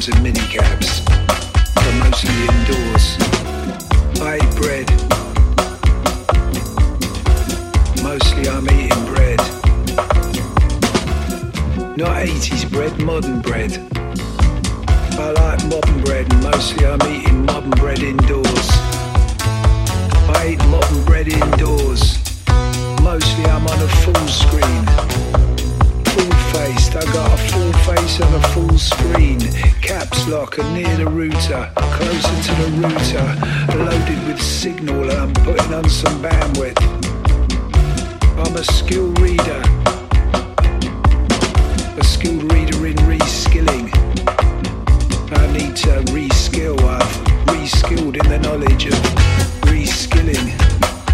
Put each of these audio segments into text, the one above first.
Sometimes in minicabs, but mostly indoors. I eat bread. Mostly I'm eating bread. Not 80s bread, modern bread. I like modern bread and mostly I'm eating modern bread indoors. I eat modern bread indoors. Mostly I'm on a full screen. Full faced, I got a full face on a full screen. Caps lock and near the router, closer to the router. Loaded with signal I'm putting on some bandwidth. I'm a skilled reader. A skilled reader in reskilling. I need to reskill. I've reskilled in the knowledge of reskilling.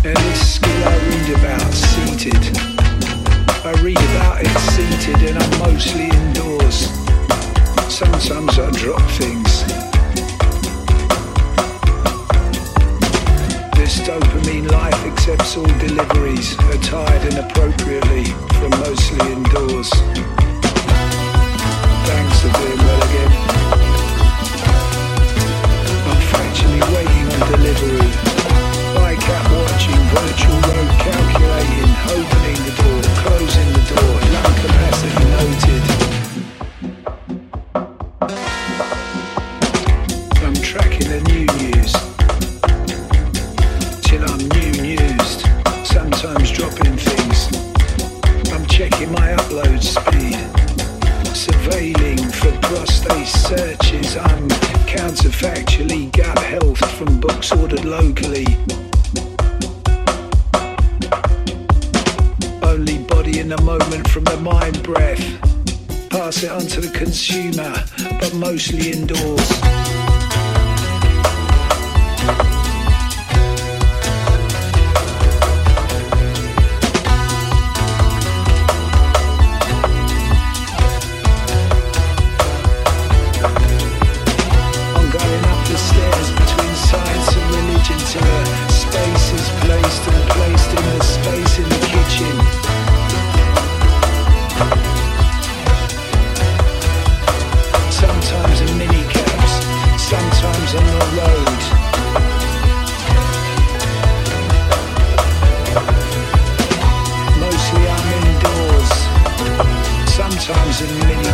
And this skill I read about seated. I read about it seated and I'm mostly indoors. Things. This dopamine life accepts all deliveries, attired inappropriately from mostly indoors. In minicabs,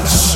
words.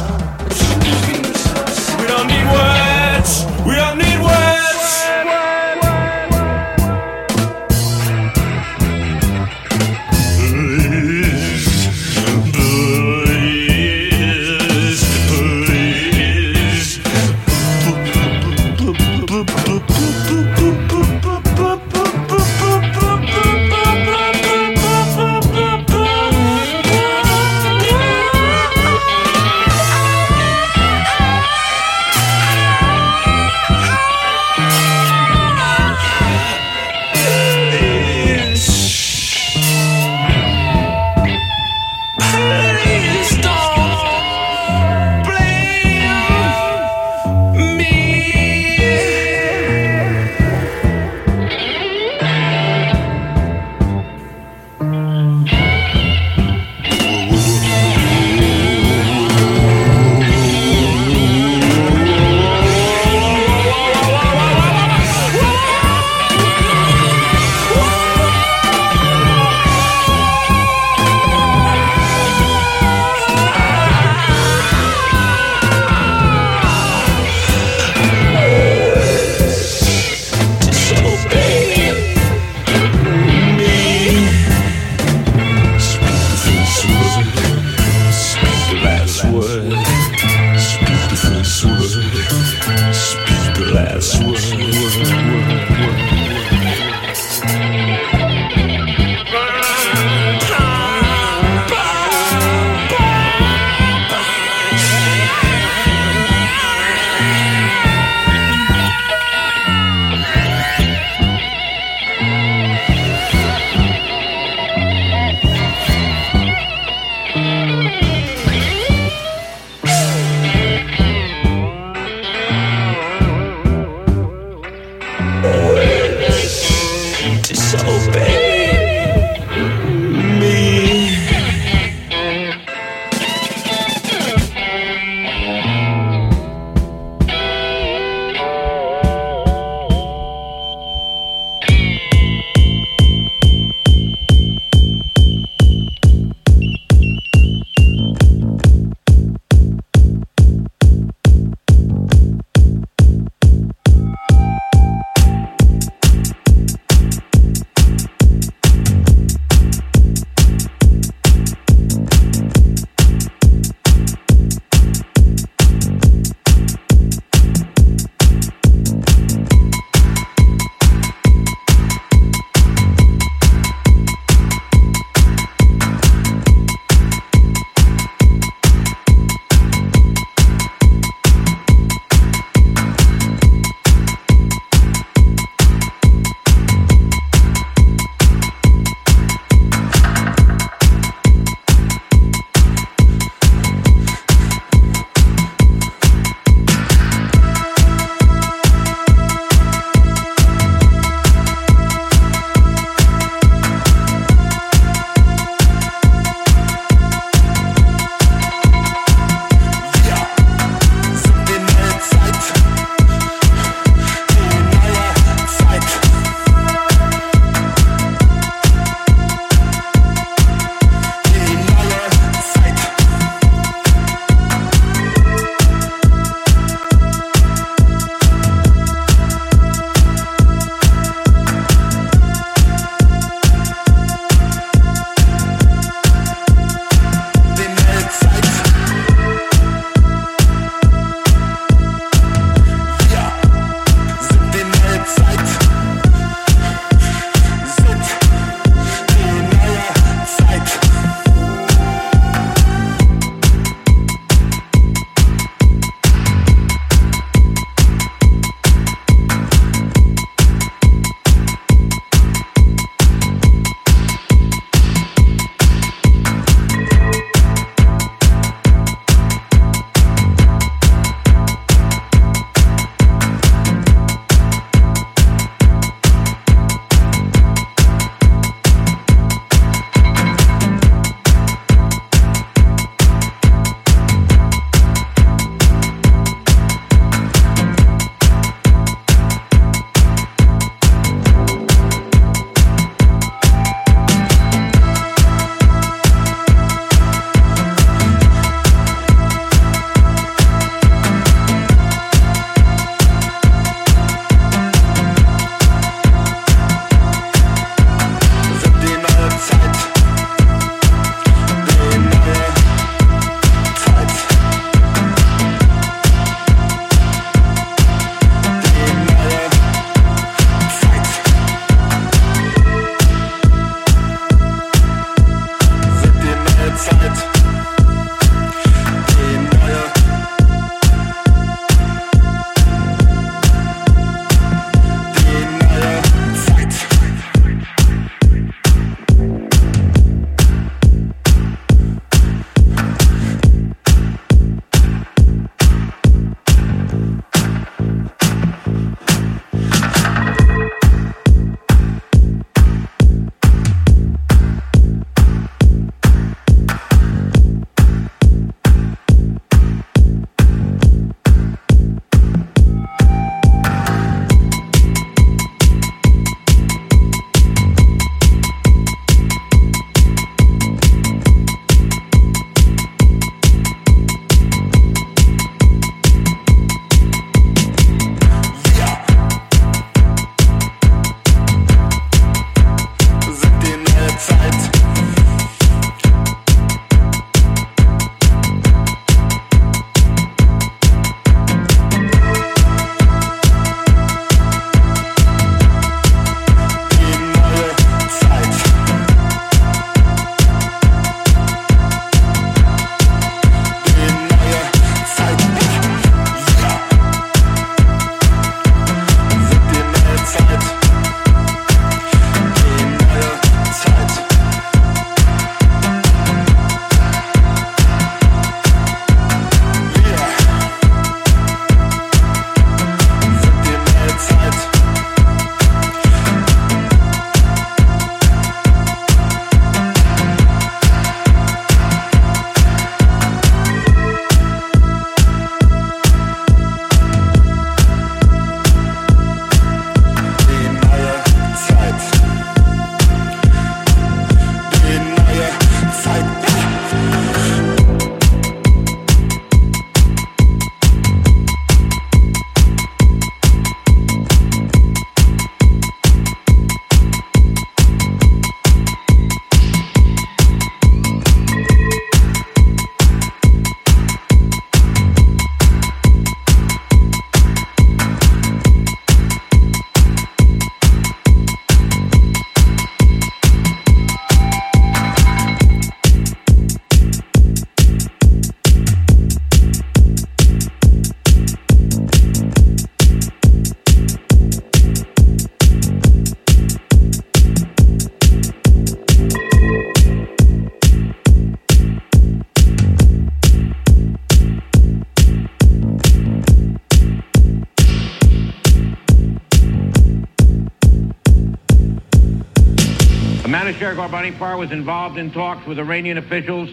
Sheriff Arbanipar was involved in talks with Iranian officials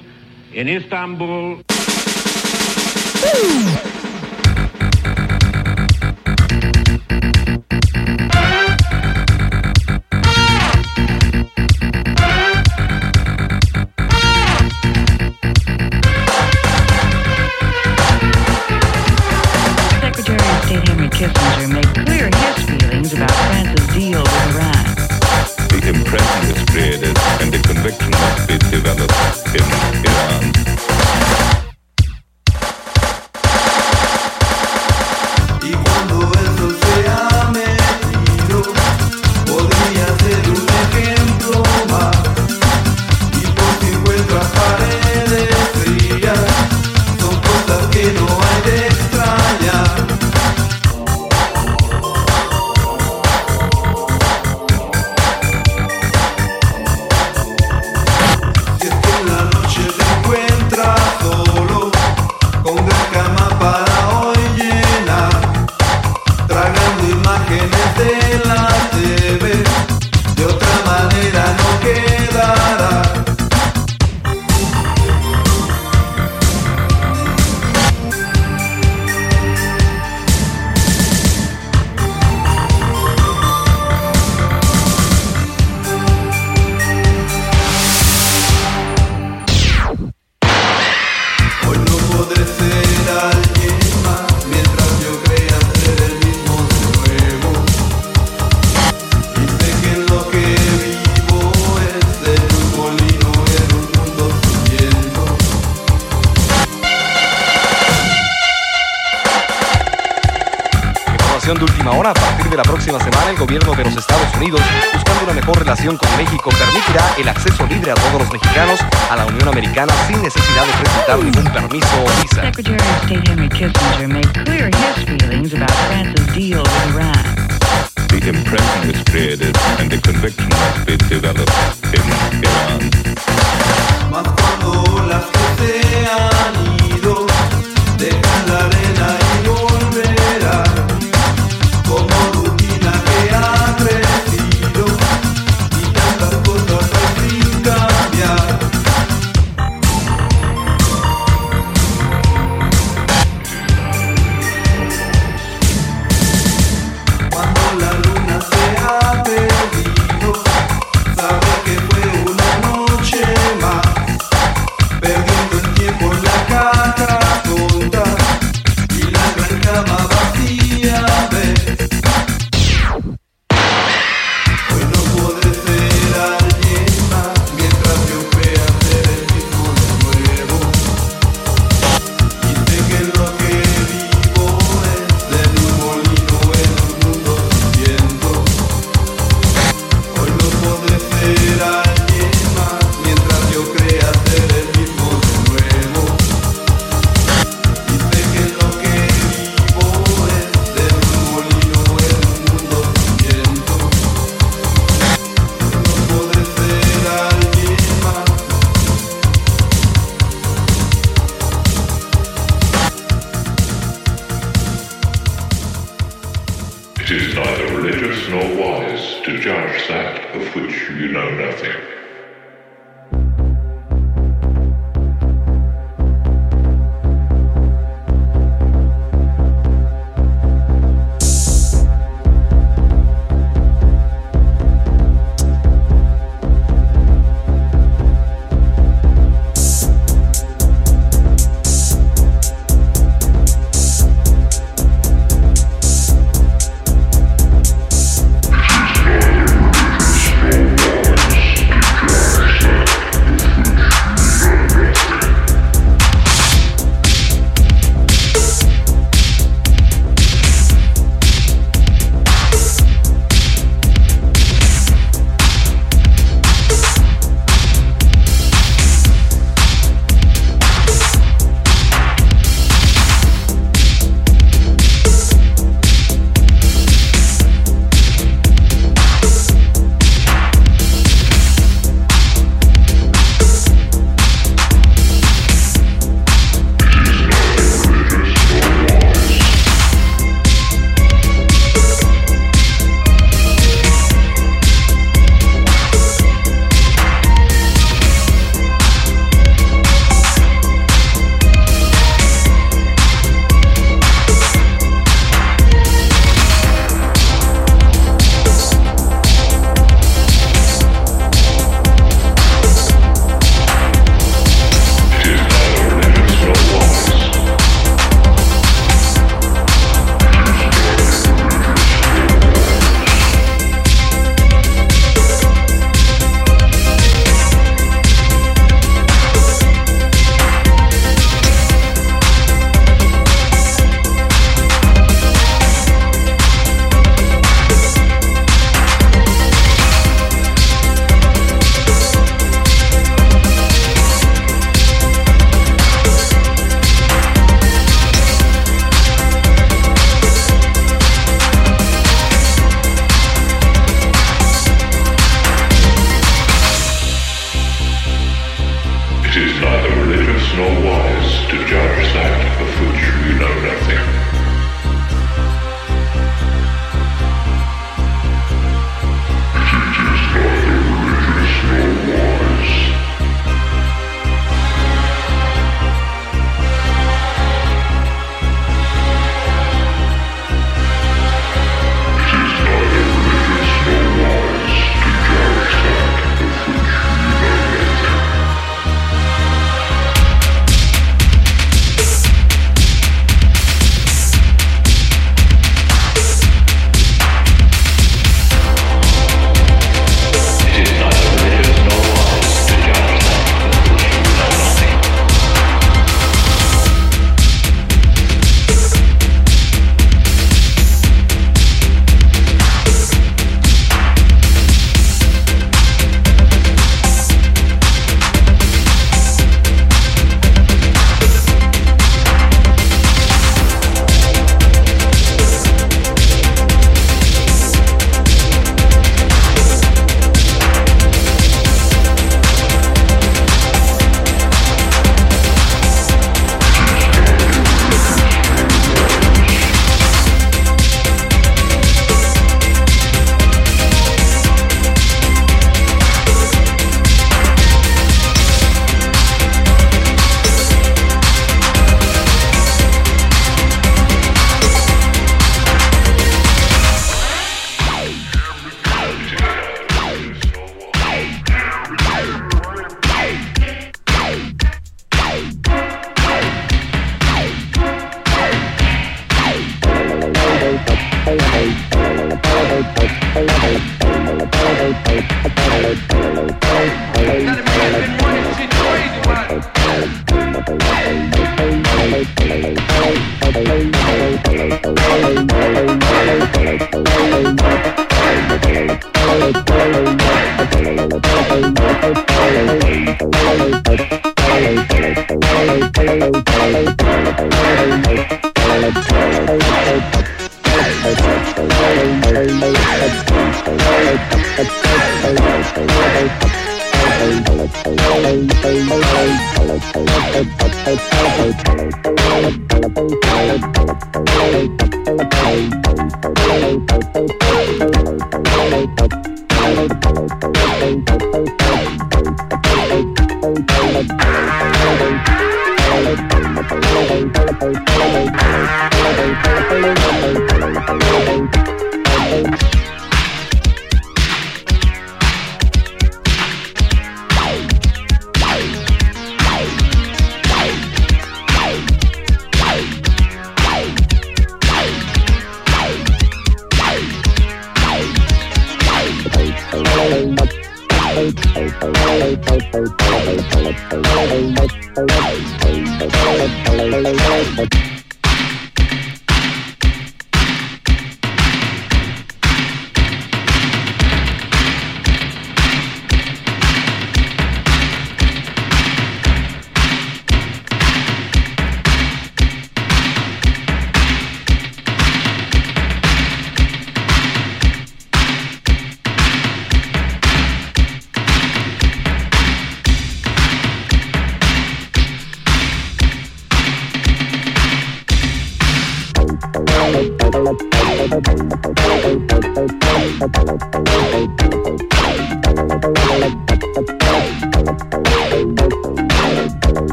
in Istanbul. Secretary of State Henry Kissinger the conviction must be developed in, in de última hora, a partir de la próxima semana el gobierno de los Estados Unidos, buscando una mejor relación con México, permitirá el acceso libre a todos los mexicanos a la Unión Americana sin necesidad de presentar ningún permiso o visa.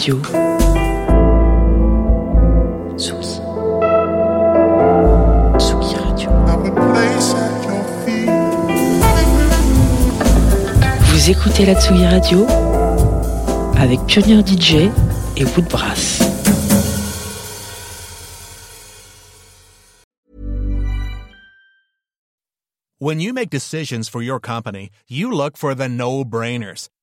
Radio. Vous écoutez la Tsugi Radio avec Pioneer DJ et Woodbrass. When you make decisions for your company, you look for the no-brainers.